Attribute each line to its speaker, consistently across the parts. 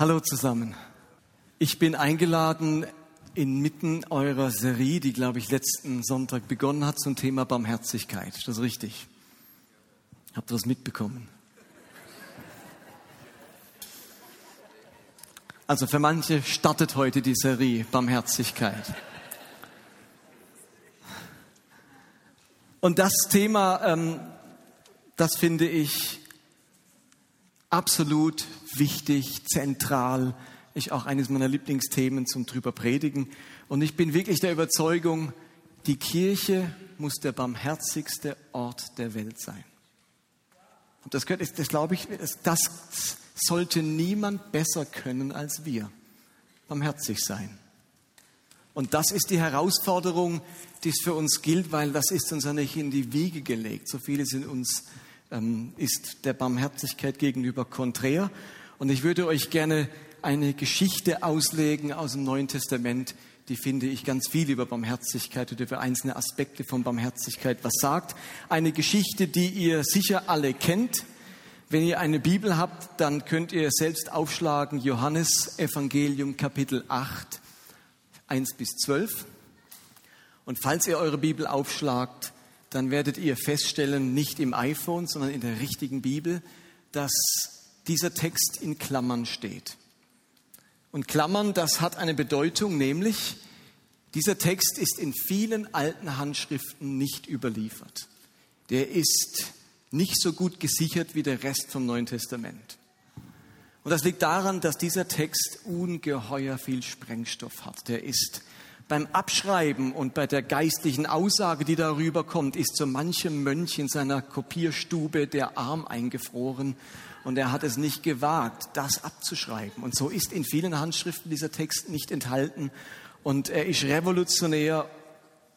Speaker 1: Hallo zusammen. Ich bin eingeladen inmitten eurer Serie, die, glaube ich, letzten Sonntag begonnen hat zum Thema Barmherzigkeit. Ist das richtig? Habt ihr das mitbekommen? Also für manche startet heute die Serie Barmherzigkeit. Und das Thema, ähm, das finde ich absolut wichtig, zentral, ist auch eines meiner Lieblingsthemen zum drüber predigen. Und ich bin wirklich der Überzeugung, die Kirche muss der barmherzigste Ort der Welt sein. Und das, das, das glaube ich, das sollte niemand besser können als wir. Barmherzig sein. Und das ist die Herausforderung, die es für uns gilt, weil das ist uns ja nicht in die Wiege gelegt. So viele sind uns, ähm, ist der Barmherzigkeit gegenüber konträr. Und ich würde euch gerne eine Geschichte auslegen aus dem Neuen Testament, die finde ich ganz viel über Barmherzigkeit oder über einzelne Aspekte von Barmherzigkeit was sagt. Eine Geschichte, die ihr sicher alle kennt. Wenn ihr eine Bibel habt, dann könnt ihr selbst aufschlagen Johannes Evangelium Kapitel 8, 1 bis 12. Und falls ihr eure Bibel aufschlagt, dann werdet ihr feststellen, nicht im iPhone, sondern in der richtigen Bibel, dass dieser Text in Klammern steht. Und Klammern, das hat eine Bedeutung, nämlich dieser Text ist in vielen alten Handschriften nicht überliefert. Der ist nicht so gut gesichert wie der Rest vom Neuen Testament. Und das liegt daran, dass dieser Text ungeheuer viel Sprengstoff hat. Der ist beim Abschreiben und bei der geistlichen Aussage, die darüber kommt, ist so manchem Mönch in seiner Kopierstube der Arm eingefroren und er hat es nicht gewagt, das abzuschreiben. Und so ist in vielen Handschriften dieser Text nicht enthalten und er ist revolutionär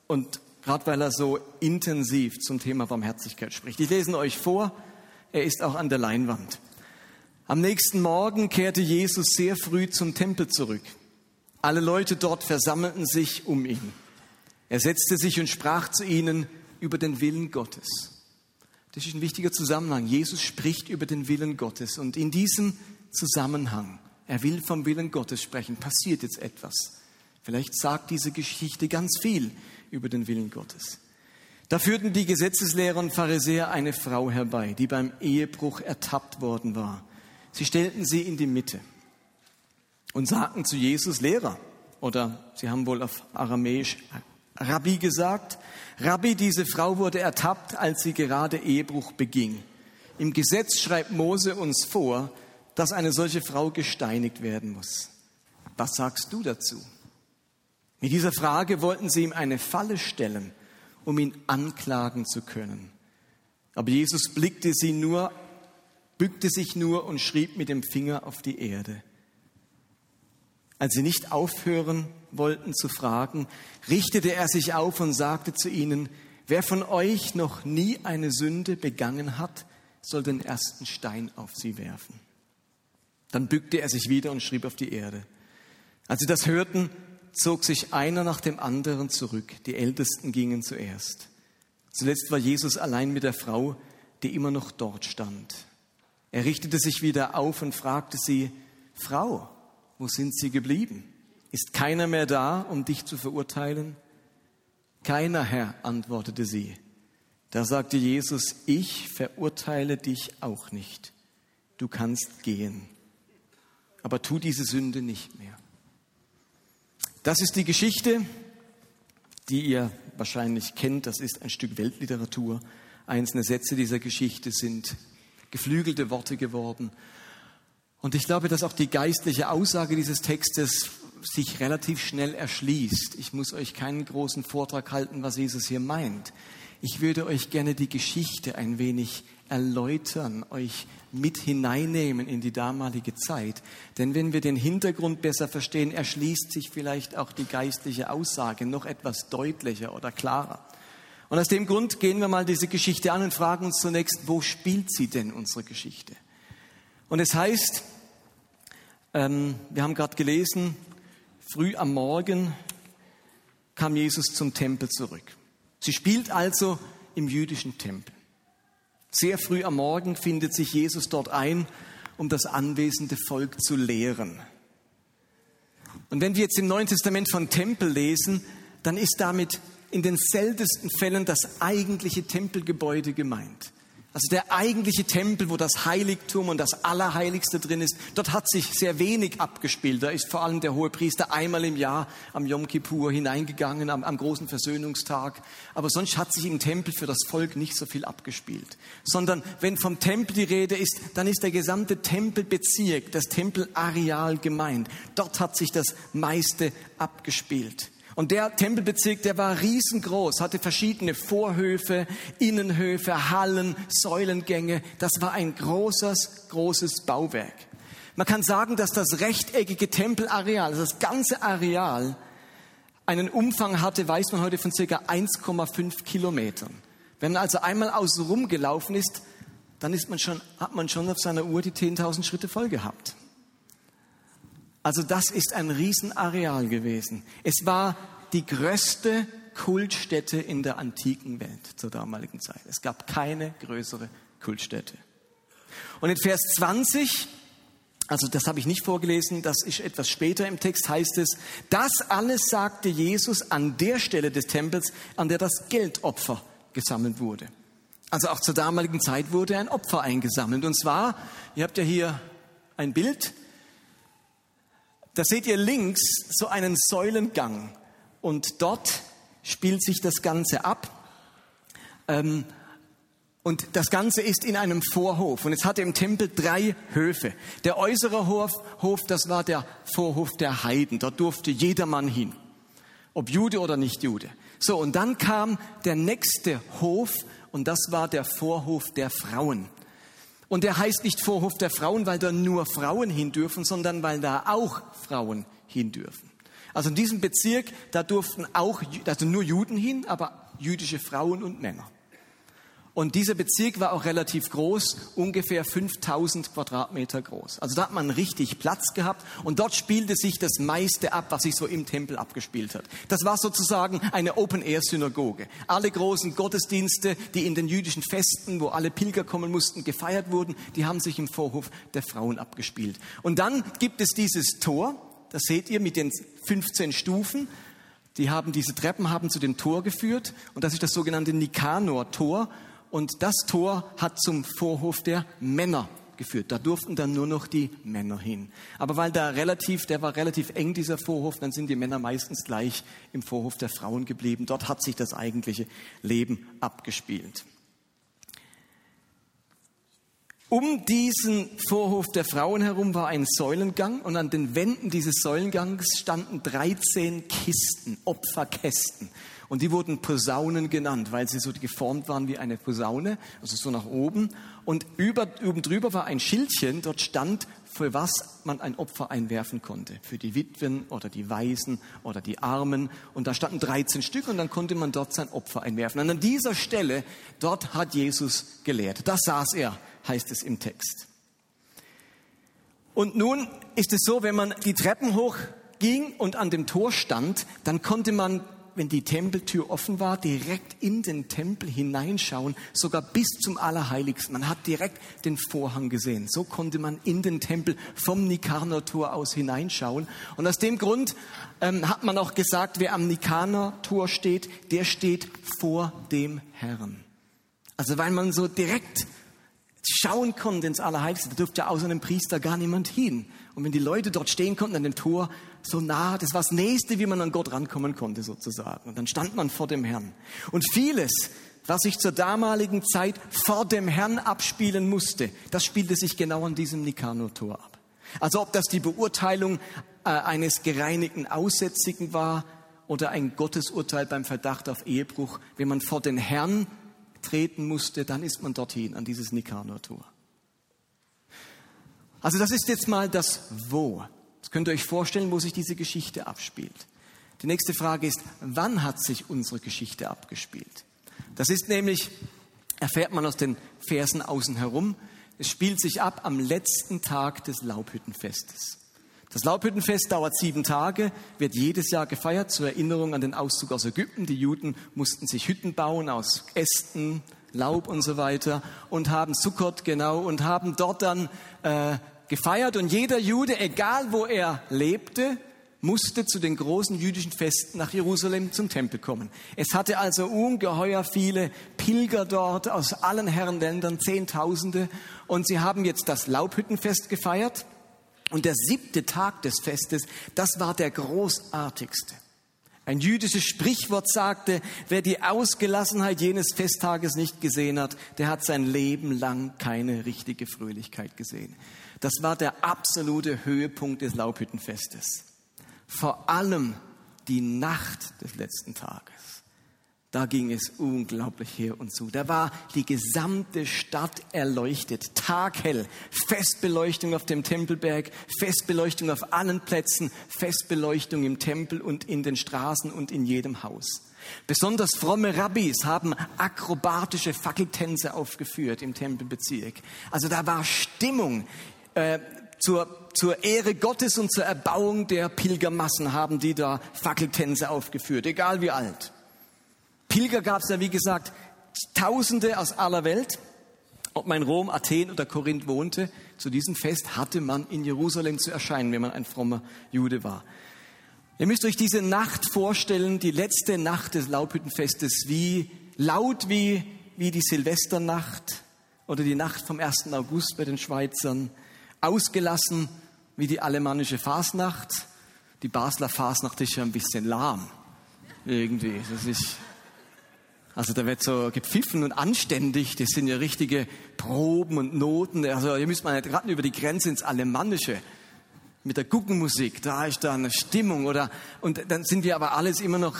Speaker 1: und gerade weil er so intensiv zum Thema Barmherzigkeit spricht. Ich lese ihn euch vor, er ist auch an der Leinwand. Am nächsten Morgen kehrte Jesus sehr früh zum Tempel zurück. Alle Leute dort versammelten sich um ihn. Er setzte sich und sprach zu ihnen über den Willen Gottes. Das ist ein wichtiger Zusammenhang. Jesus spricht über den Willen Gottes und in diesem Zusammenhang, er will vom Willen Gottes sprechen, passiert jetzt etwas. Vielleicht sagt diese Geschichte ganz viel über den Willen Gottes. Da führten die Gesetzeslehrer und Pharisäer eine Frau herbei, die beim Ehebruch ertappt worden war. Sie stellten sie in die Mitte und sagten zu Jesus Lehrer, oder sie haben wohl auf Aramäisch Rabbi gesagt, Rabbi, diese Frau wurde ertappt, als sie gerade Ehebruch beging. Im Gesetz schreibt Mose uns vor, dass eine solche Frau gesteinigt werden muss. Was sagst du dazu? Mit dieser Frage wollten sie ihm eine Falle stellen, um ihn anklagen zu können. Aber Jesus blickte sie nur, bückte sich nur und schrieb mit dem Finger auf die Erde. Als sie nicht aufhören wollten zu fragen, richtete er sich auf und sagte zu ihnen, wer von euch noch nie eine Sünde begangen hat, soll den ersten Stein auf sie werfen. Dann bückte er sich wieder und schrieb auf die Erde. Als sie das hörten, zog sich einer nach dem anderen zurück. Die Ältesten gingen zuerst. Zuletzt war Jesus allein mit der Frau, die immer noch dort stand. Er richtete sich wieder auf und fragte sie, Frau, wo sind sie geblieben? Ist keiner mehr da, um dich zu verurteilen? Keiner, Herr, antwortete sie. Da sagte Jesus, ich verurteile dich auch nicht. Du kannst gehen. Aber tu diese Sünde nicht mehr. Das ist die Geschichte, die ihr wahrscheinlich kennt. Das ist ein Stück Weltliteratur. Einzelne Sätze dieser Geschichte sind geflügelte Worte geworden. Und ich glaube, dass auch die geistliche Aussage dieses Textes sich relativ schnell erschließt. Ich muss euch keinen großen Vortrag halten, was Jesus hier meint. Ich würde euch gerne die Geschichte ein wenig erläutern, euch mit hineinnehmen in die damalige Zeit. Denn wenn wir den Hintergrund besser verstehen, erschließt sich vielleicht auch die geistliche Aussage noch etwas deutlicher oder klarer. Und aus dem Grund gehen wir mal diese Geschichte an und fragen uns zunächst, wo spielt sie denn unsere Geschichte? Und es heißt, ähm, wir haben gerade gelesen, früh am Morgen kam Jesus zum Tempel zurück. Sie spielt also im jüdischen Tempel. Sehr früh am Morgen findet sich Jesus dort ein um das anwesende Volk zu lehren. Und wenn wir jetzt im Neuen Testament von Tempel lesen, dann ist damit in den seltensten Fällen das eigentliche Tempelgebäude gemeint. Also der eigentliche Tempel, wo das Heiligtum und das Allerheiligste drin ist, dort hat sich sehr wenig abgespielt. Da ist vor allem der hohe Priester einmal im Jahr am Yom Kippur hineingegangen, am, am großen Versöhnungstag. Aber sonst hat sich im Tempel für das Volk nicht so viel abgespielt. Sondern wenn vom Tempel die Rede ist, dann ist der gesamte Tempelbezirk, das Tempelareal gemeint. Dort hat sich das meiste abgespielt. Und der Tempelbezirk, der war riesengroß, hatte verschiedene Vorhöfe, Innenhöfe, Hallen, Säulengänge. Das war ein großes, großes Bauwerk. Man kann sagen, dass das rechteckige Tempelareal, also das ganze Areal, einen Umfang hatte, weiß man heute, von circa 1,5 Kilometern. Wenn man also einmal außen rumgelaufen ist, dann ist man schon, hat man schon auf seiner Uhr die 10.000 Schritte voll gehabt. Also das ist ein Riesenareal gewesen. Es war die größte Kultstätte in der antiken Welt zur damaligen Zeit. Es gab keine größere Kultstätte. Und in Vers 20, also das habe ich nicht vorgelesen, das ist etwas später im Text, heißt es, das alles sagte Jesus an der Stelle des Tempels, an der das Geldopfer gesammelt wurde. Also auch zur damaligen Zeit wurde ein Opfer eingesammelt. Und zwar, ihr habt ja hier ein Bild, da seht ihr links so einen Säulengang und dort spielt sich das Ganze ab. Ähm, und das Ganze ist in einem Vorhof. Und es hatte im Tempel drei Höfe. Der äußere Hof, Hof, das war der Vorhof der Heiden. Dort durfte jedermann hin. Ob Jude oder nicht Jude. So, und dann kam der nächste Hof und das war der Vorhof der Frauen. Und der heißt nicht Vorhof der Frauen, weil da nur Frauen hin dürfen, sondern weil da auch Frauen hin dürfen. Also in diesem Bezirk, da durften auch, also nur Juden hin, aber jüdische Frauen und Männer. Und dieser Bezirk war auch relativ groß, ungefähr 5000 Quadratmeter groß. Also da hat man richtig Platz gehabt und dort spielte sich das meiste ab, was sich so im Tempel abgespielt hat. Das war sozusagen eine Open-Air-Synagoge. Alle großen Gottesdienste, die in den jüdischen Festen, wo alle Pilger kommen mussten, gefeiert wurden, die haben sich im Vorhof der Frauen abgespielt. Und dann gibt es dieses Tor, das seht ihr mit den 15 Stufen. Die haben, diese Treppen haben zu dem Tor geführt und das ist das sogenannte Nikanor-Tor. Und das Tor hat zum Vorhof der Männer geführt. Da durften dann nur noch die Männer hin. Aber weil da relativ, der war relativ eng, dieser Vorhof, dann sind die Männer meistens gleich im Vorhof der Frauen geblieben. Dort hat sich das eigentliche Leben abgespielt. Um diesen Vorhof der Frauen herum war ein Säulengang und an den Wänden dieses Säulengangs standen 13 Kisten, Opferkästen. Und die wurden Posaunen genannt, weil sie so geformt waren wie eine Posaune, also so nach oben. Und über, oben drüber war ein Schildchen, dort stand, für was man ein Opfer einwerfen konnte. Für die Witwen oder die Waisen oder die Armen. Und da standen 13 Stück und dann konnte man dort sein Opfer einwerfen. Und an dieser Stelle, dort hat Jesus gelehrt. Da saß er, heißt es im Text. Und nun ist es so, wenn man die Treppen hoch ging und an dem Tor stand, dann konnte man wenn die Tempeltür offen war, direkt in den Tempel hineinschauen, sogar bis zum Allerheiligsten. Man hat direkt den Vorhang gesehen. So konnte man in den Tempel vom Nikanor-Tor aus hineinschauen. Und aus dem Grund ähm, hat man auch gesagt, wer am Nikanor-Tor steht, der steht vor dem Herrn. Also weil man so direkt schauen konnte ins Allerheiligste, da durfte ja außer einem Priester gar niemand hin. Und wenn die Leute dort stehen konnten an dem Tor, so nah, das war das Nächste, wie man an Gott rankommen konnte sozusagen. Und dann stand man vor dem Herrn. Und vieles, was sich zur damaligen Zeit vor dem Herrn abspielen musste, das spielte sich genau an diesem Nikanor-Tor ab. Also ob das die Beurteilung äh, eines gereinigten Aussätzigen war oder ein Gottesurteil beim Verdacht auf Ehebruch, wenn man vor den Herrn treten musste, dann ist man dorthin, an dieses Nikanor-Tor. Also das ist jetzt mal das Wo. Das könnt ihr euch vorstellen, wo sich diese Geschichte abspielt. Die nächste Frage ist, wann hat sich unsere Geschichte abgespielt? Das ist nämlich, erfährt man aus den Versen außen herum, es spielt sich ab am letzten Tag des Laubhüttenfestes. Das Laubhüttenfest dauert sieben Tage, wird jedes Jahr gefeiert zur Erinnerung an den Auszug aus Ägypten. Die Juden mussten sich Hütten bauen aus Ästen, Laub und so weiter und haben Sukkot genau und haben dort dann äh, gefeiert. Und jeder Jude, egal wo er lebte, musste zu den großen jüdischen Festen nach Jerusalem zum Tempel kommen. Es hatte also ungeheuer viele Pilger dort aus allen Herrenländern, Zehntausende. Und sie haben jetzt das Laubhüttenfest gefeiert. Und der siebte Tag des Festes, das war der großartigste. Ein jüdisches Sprichwort sagte, wer die Ausgelassenheit jenes Festtages nicht gesehen hat, der hat sein Leben lang keine richtige Fröhlichkeit gesehen. Das war der absolute Höhepunkt des Laubhüttenfestes. Vor allem die Nacht des letzten Tages. Da ging es unglaublich her und zu. Da war die gesamte Stadt erleuchtet, taghell, Festbeleuchtung auf dem Tempelberg, Festbeleuchtung auf allen Plätzen, Festbeleuchtung im Tempel und in den Straßen und in jedem Haus. Besonders fromme Rabbis haben akrobatische Fackeltänze aufgeführt im Tempelbezirk. Also da war Stimmung. Äh, zur, zur Ehre Gottes und zur Erbauung der Pilgermassen haben die da Fackeltänze aufgeführt, egal wie alt. Pilger gab es ja, wie gesagt, Tausende aus aller Welt. Ob man in Rom, Athen oder Korinth wohnte, zu diesem Fest hatte man in Jerusalem zu erscheinen, wenn man ein frommer Jude war. Ihr müsst euch diese Nacht vorstellen, die letzte Nacht des Laubhüttenfestes, wie laut wie, wie die Silvesternacht oder die Nacht vom 1. August bei den Schweizern, ausgelassen wie die alemannische Fasnacht. Die Basler Fasnacht ist ja ein bisschen lahm. Irgendwie. Das ist, also da wird so gepfiffen und anständig. Das sind ja richtige Proben und Noten. Also hier müsste man nicht gerade über die Grenze ins Alemannische mit der Guggenmusik. Da ist da eine Stimmung oder und dann sind wir aber alles immer noch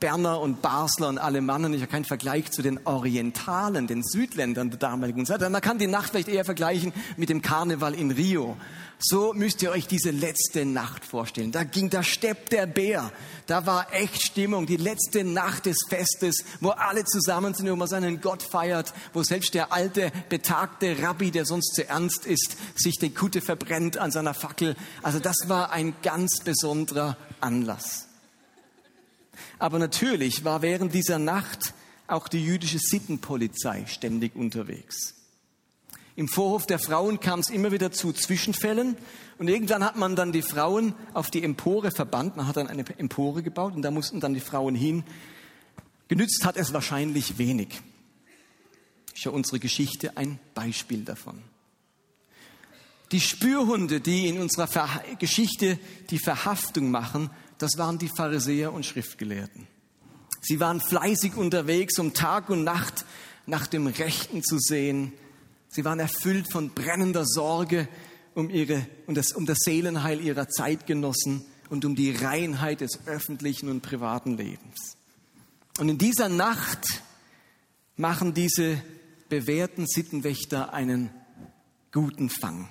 Speaker 1: Berner und Basler und Alemannen. Ich habe keinen Vergleich zu den Orientalen, den Südländern der damaligen Zeit. Man kann die Nacht vielleicht eher vergleichen mit dem Karneval in Rio. So müsst ihr euch diese letzte Nacht vorstellen. Da ging, da steppt der Bär. Da war echt Stimmung. Die letzte Nacht des Festes, wo alle zusammen sind, wo man seinen Gott feiert, wo selbst der alte, betagte Rabbi, der sonst zu ernst ist, sich die Kutte verbrennt an seiner Fackel. Also das war ein ganz besonderer Anlass. Aber natürlich war während dieser Nacht auch die jüdische Sittenpolizei ständig unterwegs. Im Vorhof der Frauen kam es immer wieder zu Zwischenfällen und irgendwann hat man dann die Frauen auf die Empore verbannt. Man hat dann eine Empore gebaut und da mussten dann die Frauen hin. Genützt hat es wahrscheinlich wenig. Ist ja unsere Geschichte ein Beispiel davon. Die Spürhunde, die in unserer Ver Geschichte die Verhaftung machen, das waren die Pharisäer und Schriftgelehrten. Sie waren fleißig unterwegs, um Tag und Nacht nach dem Rechten zu sehen, Sie waren erfüllt von brennender Sorge um, ihre, um, das, um das Seelenheil ihrer Zeitgenossen und um die Reinheit des öffentlichen und privaten Lebens. Und in dieser Nacht machen diese bewährten Sittenwächter einen guten Fang,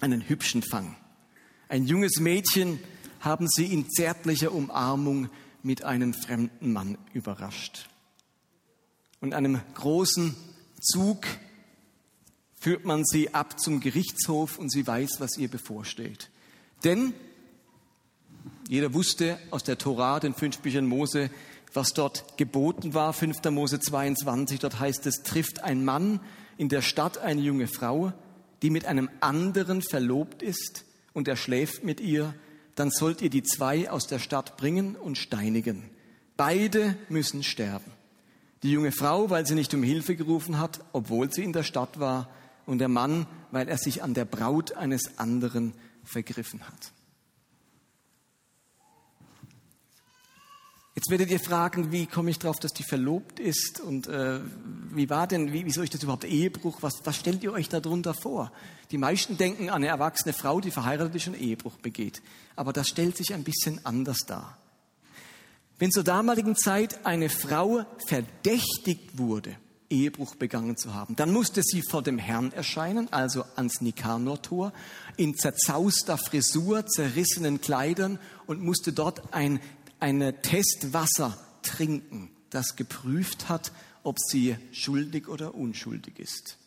Speaker 1: einen hübschen Fang. Ein junges Mädchen haben sie in zärtlicher Umarmung mit einem fremden Mann überrascht. Und einem großen Zug führt man sie ab zum Gerichtshof und sie weiß, was ihr bevorsteht. Denn jeder wusste aus der Tora, den fünf Büchern Mose, was dort geboten war, 5. Mose 22, dort heißt es, trifft ein Mann in der Stadt eine junge Frau, die mit einem anderen verlobt ist und er schläft mit ihr, dann sollt ihr die zwei aus der Stadt bringen und steinigen. Beide müssen sterben. Die junge Frau, weil sie nicht um Hilfe gerufen hat, obwohl sie in der Stadt war, und der Mann, weil er sich an der Braut eines anderen vergriffen hat. Jetzt werdet ihr fragen, wie komme ich darauf, dass die verlobt ist und äh, wie war denn, wie, wieso ist das überhaupt Ehebruch? Was, was stellt ihr euch darunter vor? Die meisten denken an eine erwachsene Frau, die verheiratet ist und Ehebruch begeht. Aber das stellt sich ein bisschen anders dar. Wenn zur damaligen Zeit eine Frau verdächtigt wurde, Ehebruch begangen zu haben. Dann musste sie vor dem Herrn erscheinen, also ans Nikanor-Tor, in zerzauster Frisur, zerrissenen Kleidern und musste dort ein eine Testwasser trinken, das geprüft hat, ob sie schuldig oder unschuldig ist.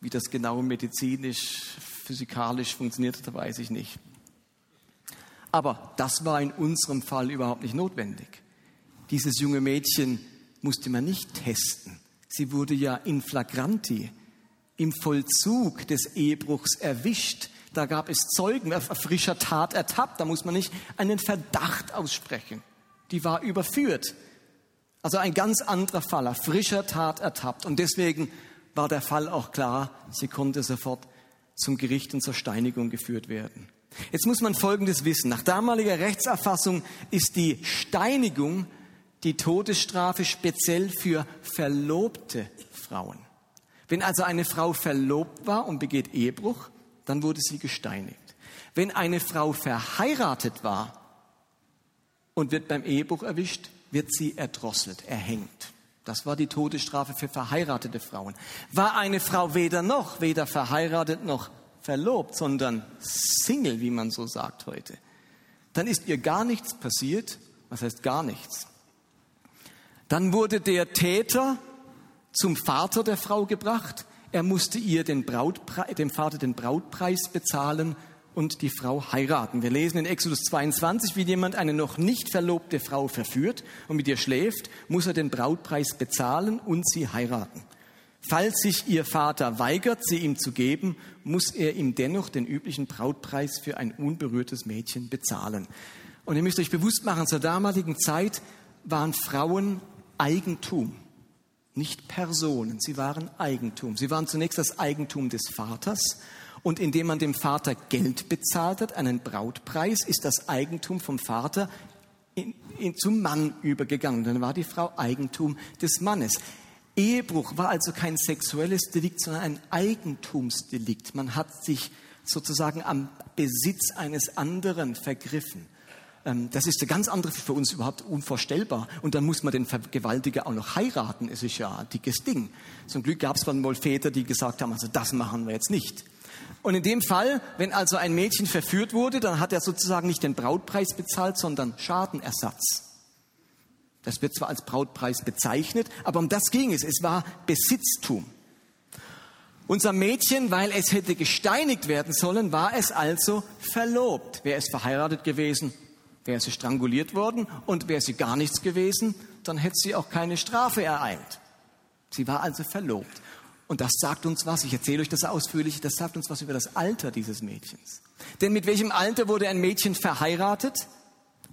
Speaker 1: Wie das genau medizinisch, physikalisch funktioniert, da weiß ich nicht. Aber das war in unserem Fall überhaupt nicht notwendig. Dieses junge Mädchen musste man nicht testen. Sie wurde ja in flagranti, im Vollzug des Ehebruchs erwischt. Da gab es Zeugen, auf frischer Tat ertappt. Da muss man nicht einen Verdacht aussprechen. Die war überführt. Also ein ganz anderer Fall, auf frischer Tat ertappt. Und deswegen war der Fall auch klar. Sie konnte sofort zum Gericht und zur Steinigung geführt werden. Jetzt muss man Folgendes wissen. Nach damaliger Rechtserfassung ist die Steinigung die Todesstrafe speziell für verlobte Frauen. Wenn also eine Frau verlobt war und begeht Ehebruch, dann wurde sie gesteinigt. Wenn eine Frau verheiratet war und wird beim Ehebruch erwischt, wird sie erdrosselt, erhängt. Das war die Todesstrafe für verheiratete Frauen. War eine Frau weder noch, weder verheiratet noch verlobt, sondern Single, wie man so sagt heute, dann ist ihr gar nichts passiert. Was heißt gar nichts? Dann wurde der Täter zum Vater der Frau gebracht. Er musste ihr den Brautpre dem Vater den Brautpreis bezahlen und die Frau heiraten. Wir lesen in Exodus 22, wie jemand eine noch nicht verlobte Frau verführt und mit ihr schläft, muss er den Brautpreis bezahlen und sie heiraten. Falls sich ihr Vater weigert, sie ihm zu geben, muss er ihm dennoch den üblichen Brautpreis für ein unberührtes Mädchen bezahlen. Und ihr müsst euch bewusst machen, zur damaligen Zeit waren Frauen Eigentum, nicht Personen, sie waren Eigentum. Sie waren zunächst das Eigentum des Vaters und indem man dem Vater Geld bezahlt hat, einen Brautpreis, ist das Eigentum vom Vater in, in, zum Mann übergegangen. Dann war die Frau Eigentum des Mannes. Ehebruch war also kein sexuelles Delikt, sondern ein Eigentumsdelikt. Man hat sich sozusagen am Besitz eines anderen vergriffen. Ähm, das ist eine ganz andere, für uns überhaupt unvorstellbar. Und dann muss man den Vergewaltiger auch noch heiraten. Es ist ja ein dickes Ding. Zum Glück gab es dann wohl Väter, die gesagt haben, also das machen wir jetzt nicht. Und in dem Fall, wenn also ein Mädchen verführt wurde, dann hat er sozusagen nicht den Brautpreis bezahlt, sondern Schadenersatz. Das wird zwar als Brautpreis bezeichnet, aber um das ging es. Es war Besitztum. Unser Mädchen, weil es hätte gesteinigt werden sollen, war es also verlobt. Wäre es verheiratet gewesen, wäre sie stranguliert worden und wäre sie gar nichts gewesen, dann hätte sie auch keine Strafe ereilt. Sie war also verlobt. Und das sagt uns was, ich erzähle euch das ausführlich, das sagt uns was über das Alter dieses Mädchens. Denn mit welchem Alter wurde ein Mädchen verheiratet?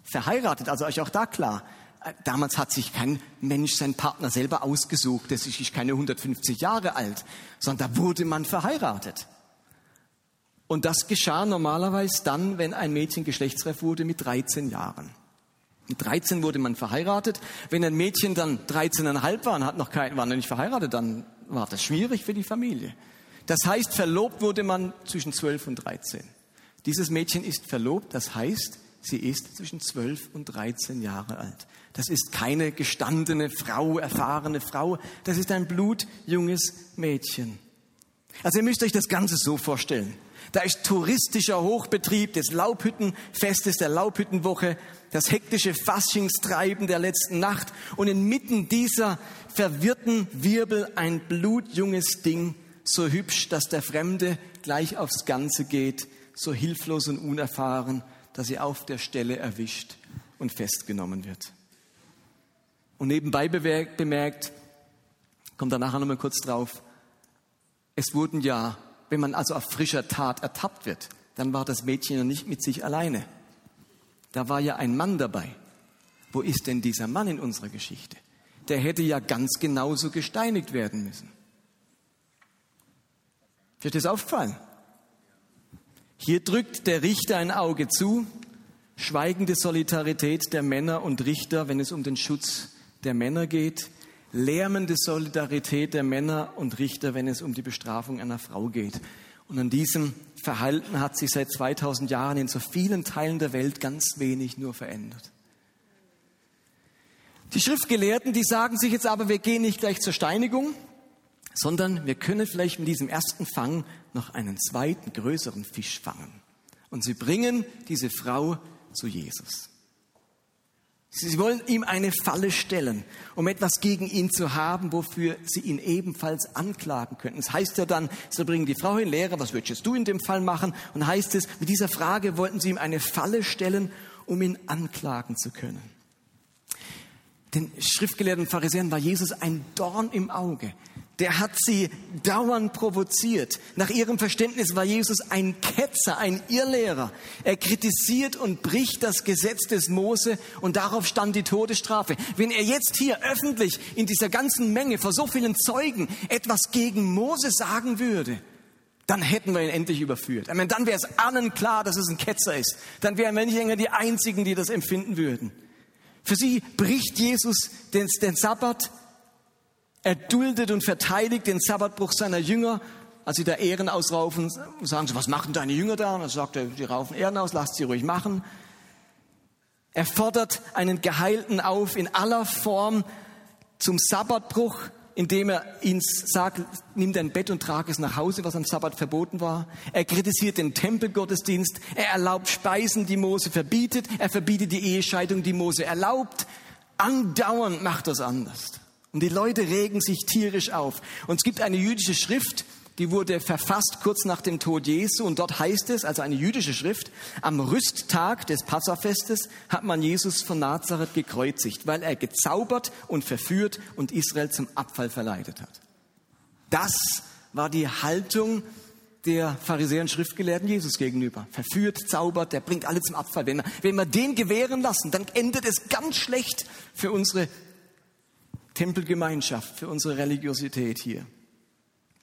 Speaker 1: Verheiratet, also euch auch da klar. Äh, damals hat sich kein Mensch seinen Partner selber ausgesucht, das ist keine 150 Jahre alt, sondern da wurde man verheiratet. Und das geschah normalerweise dann, wenn ein Mädchen geschlechtsreif wurde mit 13 Jahren. Mit 13 wurde man verheiratet. Wenn ein Mädchen dann 13,5 war und hat noch kein, war noch nicht verheiratet, dann war das schwierig für die Familie. Das heißt, verlobt wurde man zwischen 12 und 13. Dieses Mädchen ist verlobt, das heißt, sie ist zwischen 12 und 13 Jahre alt. Das ist keine gestandene Frau, erfahrene Frau, das ist ein blutjunges Mädchen. Also ihr müsst euch das Ganze so vorstellen. Da ist touristischer Hochbetrieb des Laubhüttenfestes, der Laubhüttenwoche, das hektische Faschingstreiben der letzten Nacht und inmitten dieser verwirrten Wirbel ein blutjunges Ding, so hübsch, dass der Fremde gleich aufs Ganze geht, so hilflos und unerfahren, dass sie auf der Stelle erwischt und festgenommen wird. Und nebenbei bemerkt, kommt da nachher nochmal kurz drauf, es wurden ja wenn man also auf frischer Tat ertappt wird, dann war das Mädchen ja nicht mit sich alleine. Da war ja ein Mann dabei. Wo ist denn dieser Mann in unserer Geschichte? Der hätte ja ganz genauso gesteinigt werden müssen. Euch das aufgefallen? Hier drückt der Richter ein Auge zu, schweigende Solidarität der Männer und Richter, wenn es um den Schutz der Männer geht lärmende Solidarität der Männer und Richter, wenn es um die Bestrafung einer Frau geht. Und an diesem Verhalten hat sich seit 2000 Jahren in so vielen Teilen der Welt ganz wenig nur verändert. Die Schriftgelehrten, die sagen sich jetzt aber, wir gehen nicht gleich zur Steinigung, sondern wir können vielleicht mit diesem ersten Fang noch einen zweiten, größeren Fisch fangen. Und sie bringen diese Frau zu Jesus. Sie wollen ihm eine Falle stellen, um etwas gegen ihn zu haben, wofür sie ihn ebenfalls anklagen könnten. Es heißt ja dann, sie bringen die Frau hin, Lehrer, was würdest du in dem Fall machen? Und heißt es, mit dieser Frage wollten sie ihm eine Falle stellen, um ihn anklagen zu können. Den schriftgelehrten Pharisäern war Jesus ein Dorn im Auge der hat sie dauernd provoziert. Nach ihrem Verständnis war Jesus ein Ketzer, ein Irrlehrer. Er kritisiert und bricht das Gesetz des Mose und darauf stand die Todesstrafe. Wenn er jetzt hier öffentlich in dieser ganzen Menge vor so vielen Zeugen etwas gegen Mose sagen würde, dann hätten wir ihn endlich überführt. Meine, dann wäre es allen klar, dass es ein Ketzer ist. Dann wären wir nicht länger die Einzigen, die das empfinden würden. Für sie bricht Jesus den, den Sabbat, er duldet und verteidigt den Sabbatbruch seiner Jünger, als sie da Ehren ausraufen, sagen sie, was machen deine Jünger da? Und dann sagt er, die raufen Ehren aus, lasst sie ruhig machen. Er fordert einen Geheilten auf in aller Form zum Sabbatbruch, indem er ihn sagt, nimm dein Bett und trage es nach Hause, was am Sabbat verboten war. Er kritisiert den Tempelgottesdienst. Er erlaubt Speisen, die Mose verbietet. Er verbietet die Ehescheidung, die Mose erlaubt. Andauernd macht das anders. Und die Leute regen sich tierisch auf. Und es gibt eine jüdische Schrift, die wurde verfasst kurz nach dem Tod Jesu und dort heißt es, also eine jüdische Schrift, am Rüsttag des Passafestes hat man Jesus von Nazareth gekreuzigt, weil er gezaubert und verführt und Israel zum Abfall verleitet hat. Das war die Haltung der Pharisäer und Schriftgelehrten Jesus gegenüber. Verführt, zaubert, der bringt alle zum Abfall. Wenn wir, wenn wir den gewähren lassen, dann endet es ganz schlecht für unsere Tempelgemeinschaft, für unsere Religiosität hier.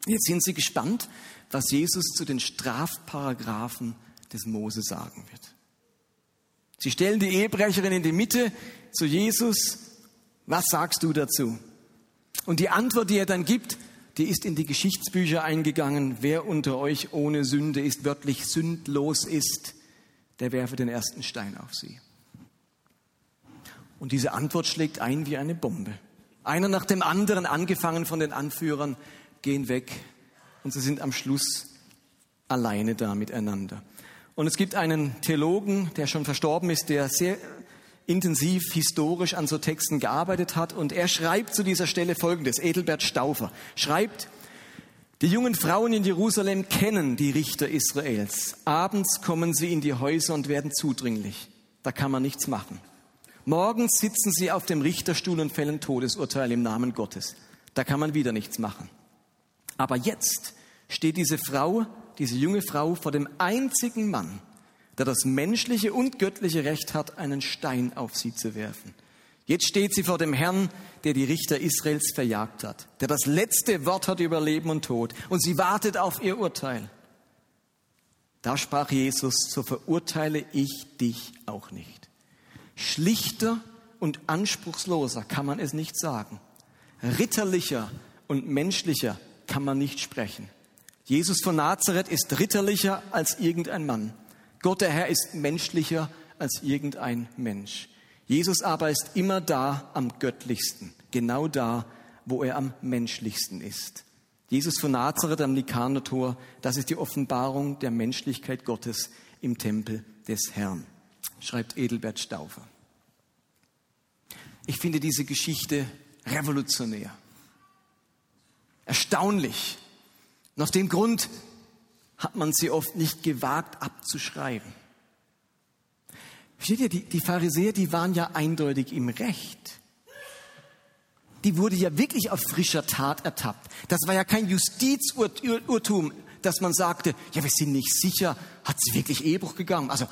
Speaker 1: Jetzt sind Sie gespannt, was Jesus zu den Strafparagraphen des Mose sagen wird. Sie stellen die Ehebrecherin in die Mitte zu Jesus. Was sagst du dazu? Und die Antwort, die er dann gibt, die ist in die Geschichtsbücher eingegangen. Wer unter euch ohne Sünde ist, wörtlich sündlos ist, der werfe den ersten Stein auf sie. Und diese Antwort schlägt ein wie eine Bombe. Einer nach dem anderen, angefangen von den Anführern, gehen weg und sie sind am Schluss alleine da miteinander. Und es gibt einen Theologen, der schon verstorben ist, der sehr intensiv historisch an so Texten gearbeitet hat und er schreibt zu dieser Stelle Folgendes, Edelbert Stauffer schreibt, die jungen Frauen in Jerusalem kennen die Richter Israels. Abends kommen sie in die Häuser und werden zudringlich. Da kann man nichts machen. Morgens sitzen sie auf dem Richterstuhl und fällen Todesurteil im Namen Gottes. Da kann man wieder nichts machen. Aber jetzt steht diese Frau, diese junge Frau vor dem einzigen Mann, der das menschliche und göttliche Recht hat, einen Stein auf sie zu werfen. Jetzt steht sie vor dem Herrn, der die Richter Israels verjagt hat, der das letzte Wort hat über Leben und Tod, und sie wartet auf ihr Urteil. Da sprach Jesus, so verurteile ich dich auch nicht. Schlichter und anspruchsloser kann man es nicht sagen. Ritterlicher und menschlicher kann man nicht sprechen. Jesus von Nazareth ist ritterlicher als irgendein Mann. Gott der Herr ist menschlicher als irgendein Mensch. Jesus aber ist immer da am göttlichsten, genau da, wo er am menschlichsten ist. Jesus von Nazareth am Nikanertor, das ist die Offenbarung der Menschlichkeit Gottes im Tempel des Herrn schreibt Edelbert Stauffer. Ich finde diese Geschichte revolutionär, erstaunlich. Und aus dem Grund hat man sie oft nicht gewagt abzuschreiben. Versteht ihr, die, die Pharisäer, die waren ja eindeutig im Recht. Die wurde ja wirklich auf frischer Tat ertappt. Das war ja kein Justizurtum dass man sagte, ja, wir sind nicht sicher, hat sie wirklich Ehebruch gegangen? Also,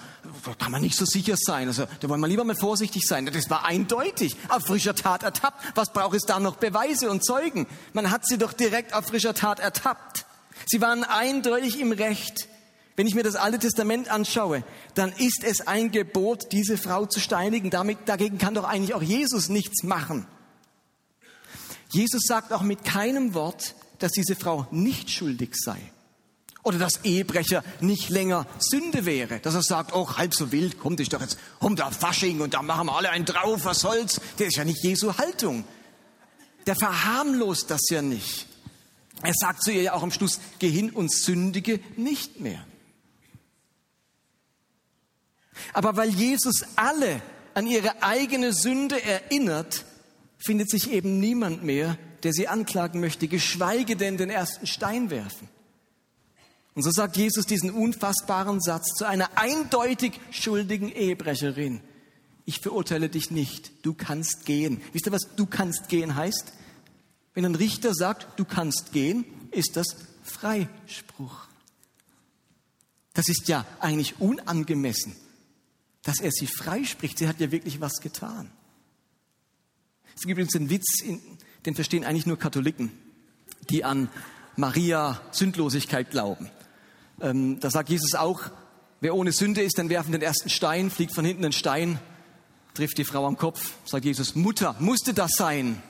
Speaker 1: da kann man nicht so sicher sein. Also, da wollen wir lieber mal vorsichtig sein. Das war eindeutig auf frischer Tat ertappt. Was braucht es da noch Beweise und Zeugen? Man hat sie doch direkt auf frischer Tat ertappt. Sie waren eindeutig im Recht. Wenn ich mir das Alte Testament anschaue, dann ist es ein Gebot, diese Frau zu steinigen. Damit, dagegen kann doch eigentlich auch Jesus nichts machen. Jesus sagt auch mit keinem Wort, dass diese Frau nicht schuldig sei. Oder dass Ehebrecher nicht länger Sünde wäre. Dass er sagt, oh, halb so wild, kommt ich doch jetzt, um da Fasching und da machen wir alle einen drauf, was soll's. Das ist ja nicht Jesu Haltung. Der verharmlost das ja nicht. Er sagt zu ihr ja auch am Schluss, geh hin und sündige nicht mehr. Aber weil Jesus alle an ihre eigene Sünde erinnert, findet sich eben niemand mehr, der sie anklagen möchte, geschweige denn den ersten Stein werfen. Und so sagt Jesus diesen unfassbaren Satz zu einer eindeutig schuldigen Ehebrecherin. Ich verurteile dich nicht, du kannst gehen. Wisst ihr, was du kannst gehen heißt? Wenn ein Richter sagt, du kannst gehen, ist das Freispruch. Das ist ja eigentlich unangemessen, dass er sie freispricht. Sie hat ja wirklich was getan. Es gibt übrigens einen Witz, den verstehen eigentlich nur Katholiken, die an Maria Sündlosigkeit glauben. Ähm, da sagt Jesus auch, wer ohne Sünde ist, dann werfen den ersten Stein, fliegt von hinten ein Stein, trifft die Frau am Kopf, sagt Jesus, Mutter, musste das sein?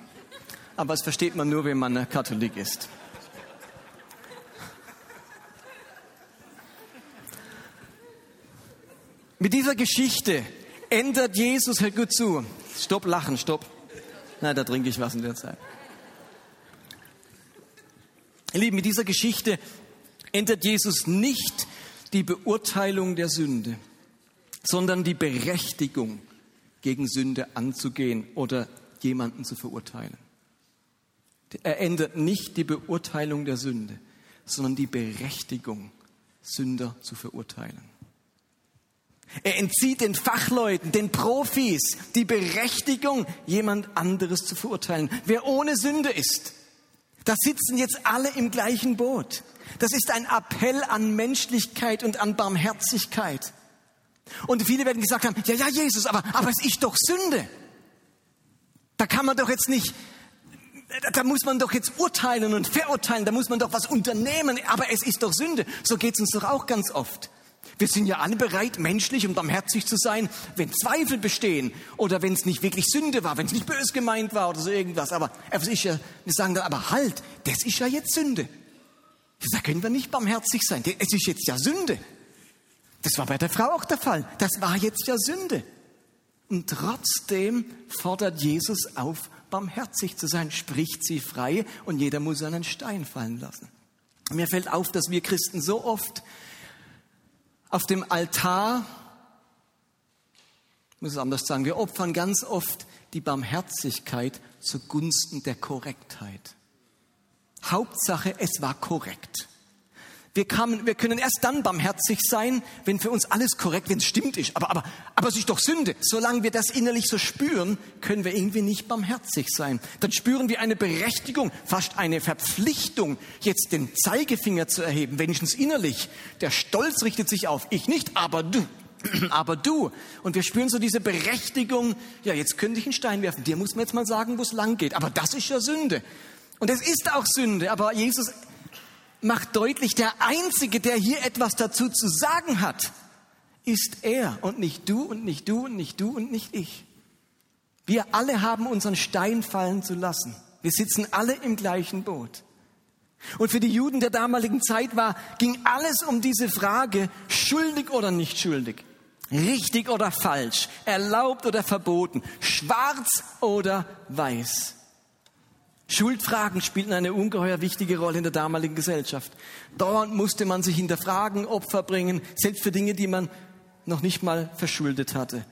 Speaker 1: Aber das versteht man nur, wenn man Katholik ist. Mit dieser Geschichte ändert Jesus, hört gut zu, stopp, lachen, stopp. Na, da trinke ich was in der Zeit. Ihr Lieben, mit dieser Geschichte ändert Jesus nicht die Beurteilung der Sünde, sondern die Berechtigung, gegen Sünde anzugehen oder jemanden zu verurteilen. Er ändert nicht die Beurteilung der Sünde, sondern die Berechtigung, Sünder zu verurteilen. Er entzieht den Fachleuten, den Profis die Berechtigung, jemand anderes zu verurteilen. Wer ohne Sünde ist, da sitzen jetzt alle im gleichen Boot. Das ist ein Appell an Menschlichkeit und an Barmherzigkeit. Und viele werden gesagt haben, ja, ja, Jesus, aber, aber es ist doch Sünde. Da kann man doch jetzt nicht, da muss man doch jetzt urteilen und verurteilen, da muss man doch was unternehmen, aber es ist doch Sünde. So geht es uns doch auch ganz oft. Wir sind ja alle bereit, menschlich und barmherzig zu sein, wenn Zweifel bestehen oder wenn es nicht wirklich Sünde war, wenn es nicht bös gemeint war oder so irgendwas. Aber es ist ja, wir sagen dann, aber halt, das ist ja jetzt Sünde. Da können wir nicht barmherzig sein. Es ist jetzt ja Sünde. Das war bei der Frau auch der Fall. Das war jetzt ja Sünde. Und trotzdem fordert Jesus auf, barmherzig zu sein, spricht sie frei und jeder muss einen Stein fallen lassen. Mir fällt auf, dass wir Christen so oft auf dem Altar, ich muss es anders sagen, wir opfern ganz oft die Barmherzigkeit zugunsten der Korrektheit. Hauptsache, es war korrekt. Wir, kamen, wir können erst dann barmherzig sein, wenn für uns alles korrekt, wenn es stimmt ist. Aber, aber, aber es ist doch Sünde. Solange wir das innerlich so spüren, können wir irgendwie nicht barmherzig sein. Dann spüren wir eine Berechtigung, fast eine Verpflichtung, jetzt den Zeigefinger zu erheben, wenigstens innerlich. Der Stolz richtet sich auf, ich nicht, aber du. Aber du. Und wir spüren so diese Berechtigung, ja, jetzt könnte ich einen Stein werfen. Dir muss man jetzt mal sagen, wo es lang geht. Aber das ist ja Sünde. Und es ist auch Sünde, aber Jesus macht deutlich, der Einzige, der hier etwas dazu zu sagen hat, ist er und nicht du und nicht du und nicht du und nicht ich. Wir alle haben unseren Stein fallen zu lassen. Wir sitzen alle im gleichen Boot. Und für die Juden der damaligen Zeit war, ging alles um diese Frage, schuldig oder nicht schuldig, richtig oder falsch, erlaubt oder verboten, schwarz oder weiß. Schuldfragen spielten eine ungeheuer wichtige Rolle in der damaligen Gesellschaft. Dauernd musste man sich hinterfragen, Opfer bringen, selbst für Dinge, die man noch nicht mal verschuldet hatte.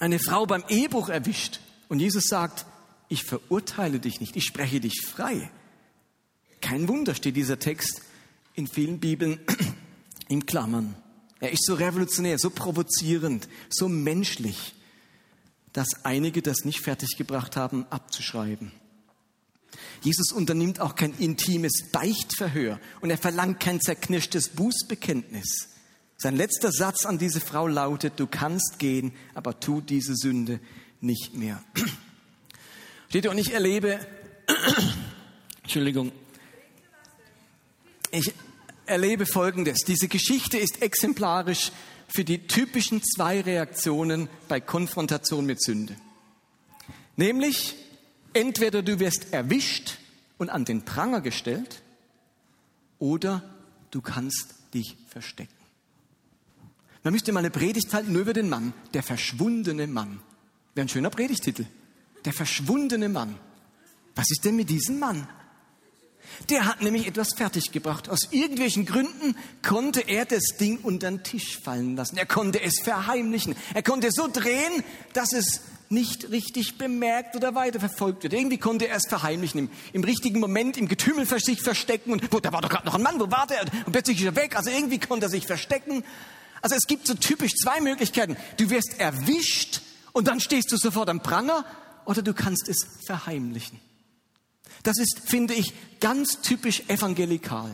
Speaker 1: Eine Frau beim Ehebruch erwischt und Jesus sagt, ich verurteile dich nicht, ich spreche dich frei. Kein Wunder steht dieser Text in vielen Bibeln in Klammern. Er ist so revolutionär, so provozierend, so menschlich, dass einige das nicht fertiggebracht haben, abzuschreiben. Jesus unternimmt auch kein intimes Beichtverhör und er verlangt kein zerknirschtes Bußbekenntnis. Sein letzter Satz an diese Frau lautet, du kannst gehen, aber tu diese Sünde nicht mehr. Steht ihr, und ich erlebe, Entschuldigung, ich erlebe Folgendes. Diese Geschichte ist exemplarisch für die typischen zwei Reaktionen bei Konfrontation mit Sünde. Nämlich, Entweder du wirst erwischt und an den Pranger gestellt oder du kannst dich verstecken. Man müsste mal eine Predigt halten nur über den Mann, der verschwundene Mann. Wäre ein schöner Predigtitel. Der verschwundene Mann. Was ist denn mit diesem Mann? Der hat nämlich etwas fertiggebracht. Aus irgendwelchen Gründen konnte er das Ding unter den Tisch fallen lassen. Er konnte es verheimlichen. Er konnte so drehen, dass es nicht richtig bemerkt oder weiterverfolgt wird. Irgendwie konnte er es verheimlichen, im, im richtigen Moment im Getümmel sich verstecken. Und wo, da war doch gerade noch ein Mann, wo war der? Und plötzlich ist er weg. Also irgendwie konnte er sich verstecken. Also es gibt so typisch zwei Möglichkeiten. Du wirst erwischt und dann stehst du sofort am Pranger oder du kannst es verheimlichen. Das ist, finde ich, ganz typisch evangelikal.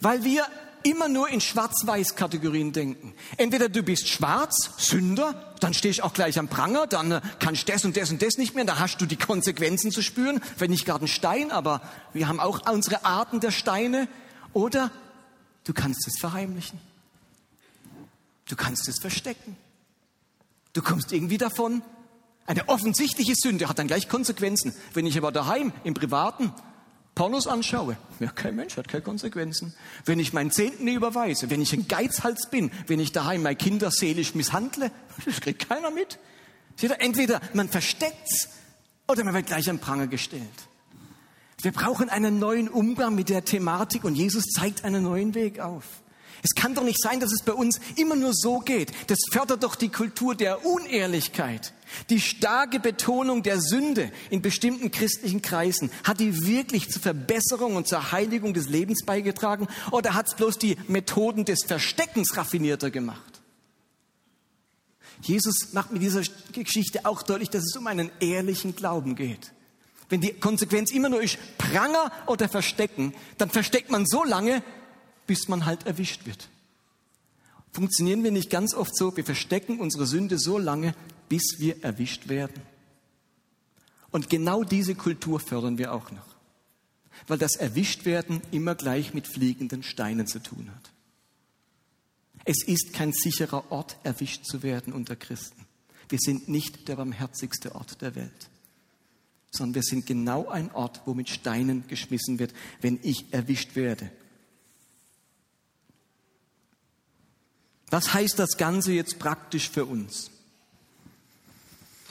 Speaker 1: Weil wir immer nur in Schwarz-Weiß-Kategorien denken. Entweder du bist schwarz, Sünder, dann stehst du auch gleich am Pranger, dann äh, kannst du das und das und das nicht mehr, da hast du die Konsequenzen zu spüren. Wenn nicht gerade ein Stein, aber wir haben auch unsere Arten der Steine. Oder du kannst es verheimlichen. Du kannst es verstecken. Du kommst irgendwie davon. Eine offensichtliche Sünde hat dann gleich Konsequenzen. Wenn ich aber daheim im Privaten Pornos anschaue, ja, kein Mensch hat keine Konsequenzen. Wenn ich meinen Zehnten überweise, wenn ich ein Geizhals bin, wenn ich daheim meine Kinder seelisch misshandle, das kriegt keiner mit. Entweder man versteckt's oder man wird gleich am Pranger gestellt. Wir brauchen einen neuen Umgang mit der Thematik und Jesus zeigt einen neuen Weg auf. Es kann doch nicht sein, dass es bei uns immer nur so geht. Das fördert doch die Kultur der Unehrlichkeit. Die starke Betonung der Sünde in bestimmten christlichen Kreisen, hat die wirklich zur Verbesserung und zur Heiligung des Lebens beigetragen oder hat es bloß die Methoden des Versteckens raffinierter gemacht? Jesus macht mit dieser Geschichte auch deutlich, dass es um einen ehrlichen Glauben geht. Wenn die Konsequenz immer nur ist, Pranger oder Verstecken, dann versteckt man so lange, bis man halt erwischt wird. Funktionieren wir nicht ganz oft so, wir verstecken unsere Sünde so lange, bis wir erwischt werden. Und genau diese Kultur fördern wir auch noch, weil das Erwischtwerden immer gleich mit fliegenden Steinen zu tun hat. Es ist kein sicherer Ort, erwischt zu werden unter Christen. Wir sind nicht der barmherzigste Ort der Welt sondern wir sind genau ein Ort, wo mit Steinen geschmissen wird, wenn ich erwischt werde. Was heißt das Ganze jetzt praktisch für uns?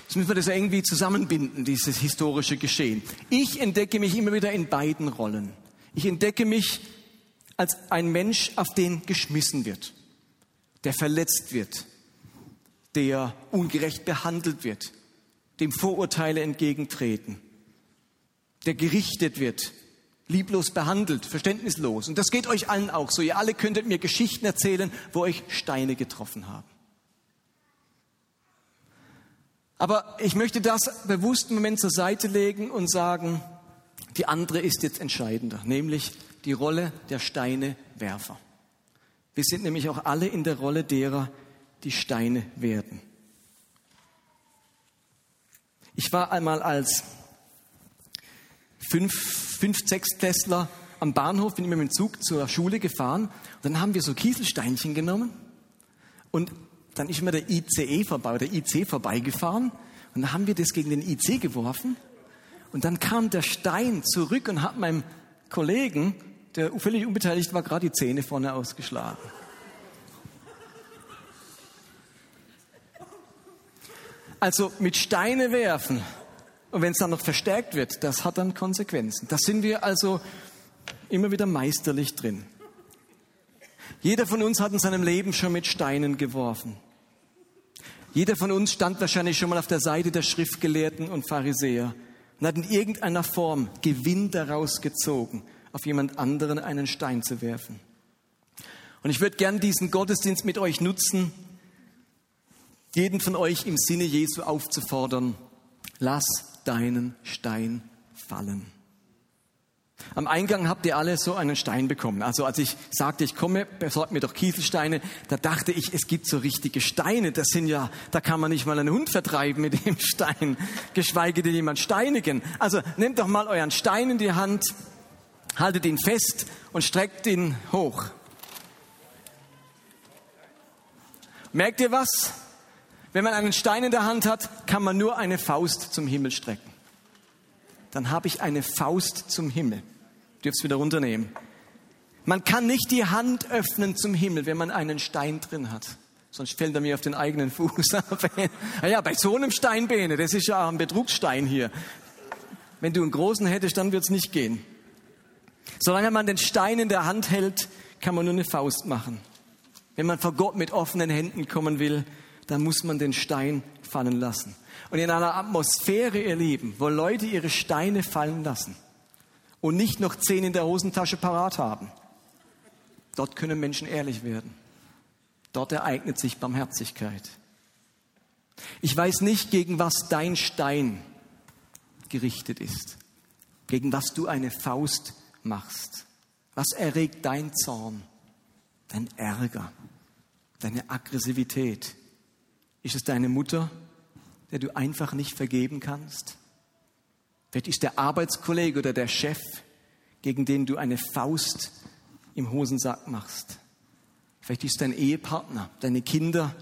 Speaker 1: Jetzt müssen wir das irgendwie zusammenbinden, dieses historische Geschehen. Ich entdecke mich immer wieder in beiden Rollen. Ich entdecke mich als ein Mensch, auf den geschmissen wird, der verletzt wird, der ungerecht behandelt wird, dem Vorurteile entgegentreten, der gerichtet wird, lieblos behandelt, verständnislos. Und das geht euch allen auch so. Ihr alle könntet mir Geschichten erzählen, wo euch Steine getroffen haben. Aber ich möchte das bewusst einen Moment zur Seite legen und sagen, die andere ist jetzt entscheidender, nämlich die Rolle der Steinewerfer. Wir sind nämlich auch alle in der Rolle derer, die Steine werden. Ich war einmal als fünf, fünf Sechstklässler am Bahnhof, bin immer mit dem Zug zur Schule gefahren. Und dann haben wir so Kieselsteinchen genommen und dann ist immer der ICE vorbei, der IC vorbeigefahren und dann haben wir das gegen den IC geworfen und dann kam der Stein zurück und hat meinem Kollegen, der völlig unbeteiligt war, gerade die Zähne vorne ausgeschlagen. Also mit Steine werfen und wenn es dann noch verstärkt wird, das hat dann Konsequenzen. Da sind wir also immer wieder meisterlich drin. Jeder von uns hat in seinem Leben schon mit Steinen geworfen. Jeder von uns stand wahrscheinlich schon mal auf der Seite der Schriftgelehrten und Pharisäer und hat in irgendeiner Form Gewinn daraus gezogen, auf jemand anderen einen Stein zu werfen. Und ich würde gern diesen Gottesdienst mit euch nutzen, jeden von euch im Sinne Jesu aufzufordern, lass deinen Stein fallen. Am Eingang habt ihr alle so einen Stein bekommen. Also als ich sagte, ich komme, besorgt mir doch Kieselsteine, da dachte ich, es gibt so richtige Steine. Das sind ja, da kann man nicht mal einen Hund vertreiben mit dem Stein, geschweige denn jemand steinigen. Also nehmt doch mal euren Stein in die Hand, haltet ihn fest und streckt ihn hoch. Merkt ihr was? Wenn man einen Stein in der Hand hat, kann man nur eine Faust zum Himmel strecken. Dann habe ich eine Faust zum Himmel. Du es wieder runternehmen. Man kann nicht die Hand öffnen zum Himmel, wenn man einen Stein drin hat. Sonst fällt er mir auf den eigenen Fuß. ja, bei so einem Steinbeine, das ist ja ein Betrugsstein hier. Wenn du einen großen hättest, dann wird es nicht gehen. Solange man den Stein in der Hand hält, kann man nur eine Faust machen. Wenn man vor Gott mit offenen Händen kommen will, dann muss man den Stein fallen lassen. Und in einer Atmosphäre, ihr Lieben, wo Leute ihre Steine fallen lassen und nicht noch zehn in der Hosentasche parat haben, dort können Menschen ehrlich werden. Dort ereignet sich Barmherzigkeit. Ich weiß nicht, gegen was dein Stein gerichtet ist, gegen was du eine Faust machst. Was erregt dein Zorn, dein Ärger, deine Aggressivität? Ist es deine Mutter, der du einfach nicht vergeben kannst? Vielleicht ist der Arbeitskollege oder der Chef, gegen den du eine Faust im Hosensack machst. Vielleicht ist dein Ehepartner, deine Kinder,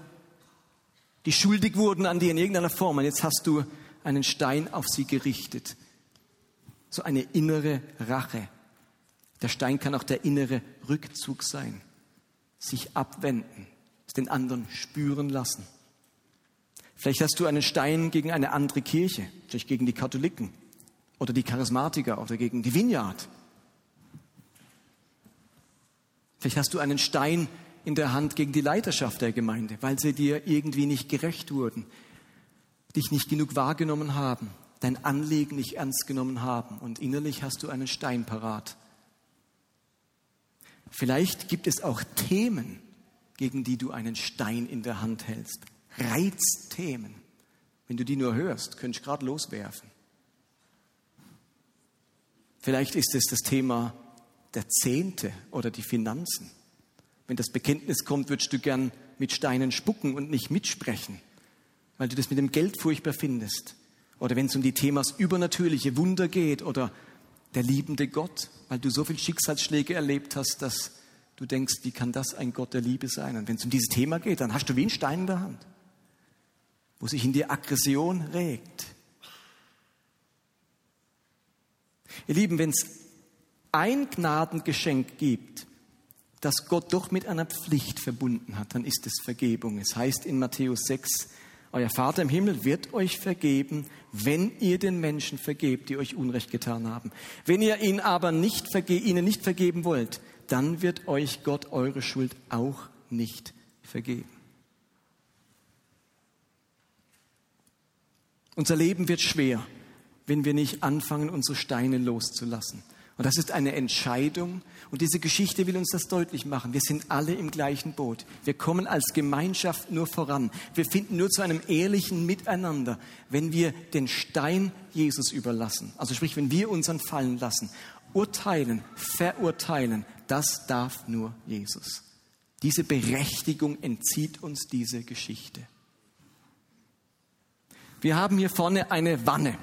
Speaker 1: die schuldig wurden an dir in irgendeiner Form und jetzt hast du einen Stein auf sie gerichtet. So eine innere Rache. Der Stein kann auch der innere Rückzug sein. Sich abwenden, es den anderen spüren lassen. Vielleicht hast du einen Stein gegen eine andere Kirche, vielleicht gegen die Katholiken oder die Charismatiker oder gegen die Vineyard. Vielleicht hast du einen Stein in der Hand gegen die Leiterschaft der Gemeinde, weil sie dir irgendwie nicht gerecht wurden, dich nicht genug wahrgenommen haben, dein Anliegen nicht ernst genommen haben und innerlich hast du einen Stein parat. Vielleicht gibt es auch Themen, gegen die du einen Stein in der Hand hältst. Reizthemen. Wenn du die nur hörst, könntest du gerade loswerfen. Vielleicht ist es das Thema der Zehnte oder die Finanzen. Wenn das Bekenntnis kommt, würdest du gern mit Steinen spucken und nicht mitsprechen, weil du das mit dem Geld furchtbar findest. Oder wenn es um die Themas übernatürliche Wunder geht oder der liebende Gott, weil du so viele Schicksalsschläge erlebt hast, dass du denkst, wie kann das ein Gott der Liebe sein? Und wenn es um dieses Thema geht, dann hast du wie einen Stein in der Hand wo sich in dir Aggression regt. Ihr Lieben, wenn es ein Gnadengeschenk gibt, das Gott doch mit einer Pflicht verbunden hat, dann ist es Vergebung. Es heißt in Matthäus 6, euer Vater im Himmel wird euch vergeben, wenn ihr den Menschen vergebt, die euch Unrecht getan haben. Wenn ihr ihnen aber nicht ihnen nicht vergeben wollt, dann wird euch Gott eure Schuld auch nicht vergeben. Unser Leben wird schwer, wenn wir nicht anfangen, unsere Steine loszulassen. Und das ist eine Entscheidung. Und diese Geschichte will uns das deutlich machen. Wir sind alle im gleichen Boot. Wir kommen als Gemeinschaft nur voran. Wir finden nur zu einem ehrlichen Miteinander, wenn wir den Stein Jesus überlassen. Also sprich, wenn wir unseren fallen lassen. Urteilen, verurteilen, das darf nur Jesus. Diese Berechtigung entzieht uns diese Geschichte. Wir haben hier vorne eine Wanne.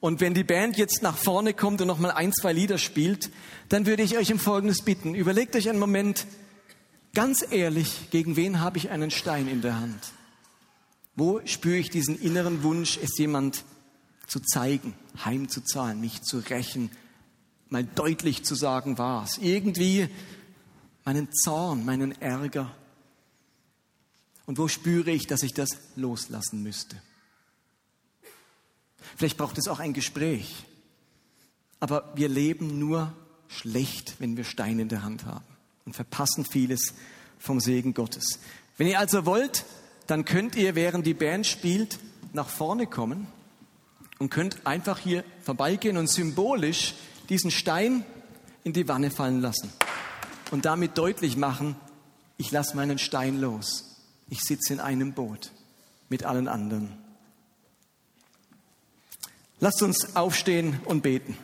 Speaker 1: Und wenn die Band jetzt nach vorne kommt und nochmal ein, zwei Lieder spielt, dann würde ich euch um Folgendes bitten. Überlegt euch einen Moment ganz ehrlich, gegen wen habe ich einen Stein in der Hand? Wo spüre ich diesen inneren Wunsch, es jemand zu zeigen, heimzuzahlen, mich zu rächen, mal deutlich zu sagen, was? Irgendwie meinen Zorn, meinen Ärger und wo spüre ich, dass ich das loslassen müsste? Vielleicht braucht es auch ein Gespräch. Aber wir leben nur schlecht, wenn wir Steine in der Hand haben und verpassen vieles vom Segen Gottes. Wenn ihr also wollt, dann könnt ihr, während die Band spielt, nach vorne kommen und könnt einfach hier vorbeigehen und symbolisch diesen Stein in die Wanne fallen lassen und damit deutlich machen, ich lasse meinen Stein los ich sitze in einem Boot mit allen anderen. Lasst uns aufstehen und beten.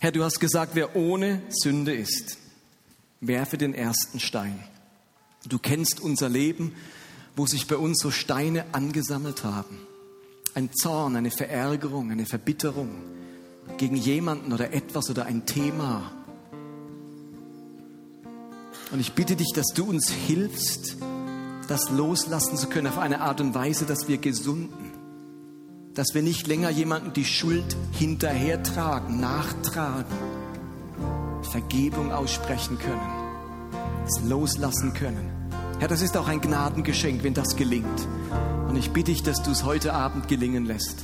Speaker 1: Herr, du hast gesagt, wer ohne Sünde ist, werfe den ersten Stein. Du kennst unser Leben, wo sich bei uns so Steine angesammelt haben ein Zorn, eine Verärgerung, eine Verbitterung gegen jemanden oder etwas oder ein Thema. Und ich bitte dich, dass du uns hilfst, das loslassen zu können auf eine Art und Weise, dass wir gesunden, dass wir nicht länger jemanden die Schuld hinterhertragen, nachtragen, Vergebung aussprechen können, es loslassen können. Herr, das ist auch ein Gnadengeschenk, wenn das gelingt. Und ich bitte dich, dass du es heute Abend gelingen lässt.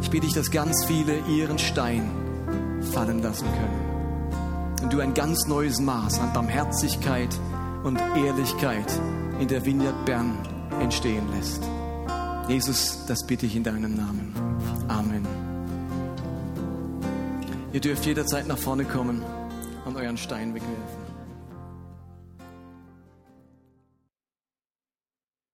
Speaker 1: Ich bitte dich, dass ganz viele ihren Stein fallen lassen können. Und du ein ganz neues Maß an Barmherzigkeit und Ehrlichkeit in der Vineyard Bern entstehen lässt. Jesus, das bitte ich in deinem Namen. Amen. Ihr dürft jederzeit nach vorne kommen und euren Stein wegwerfen.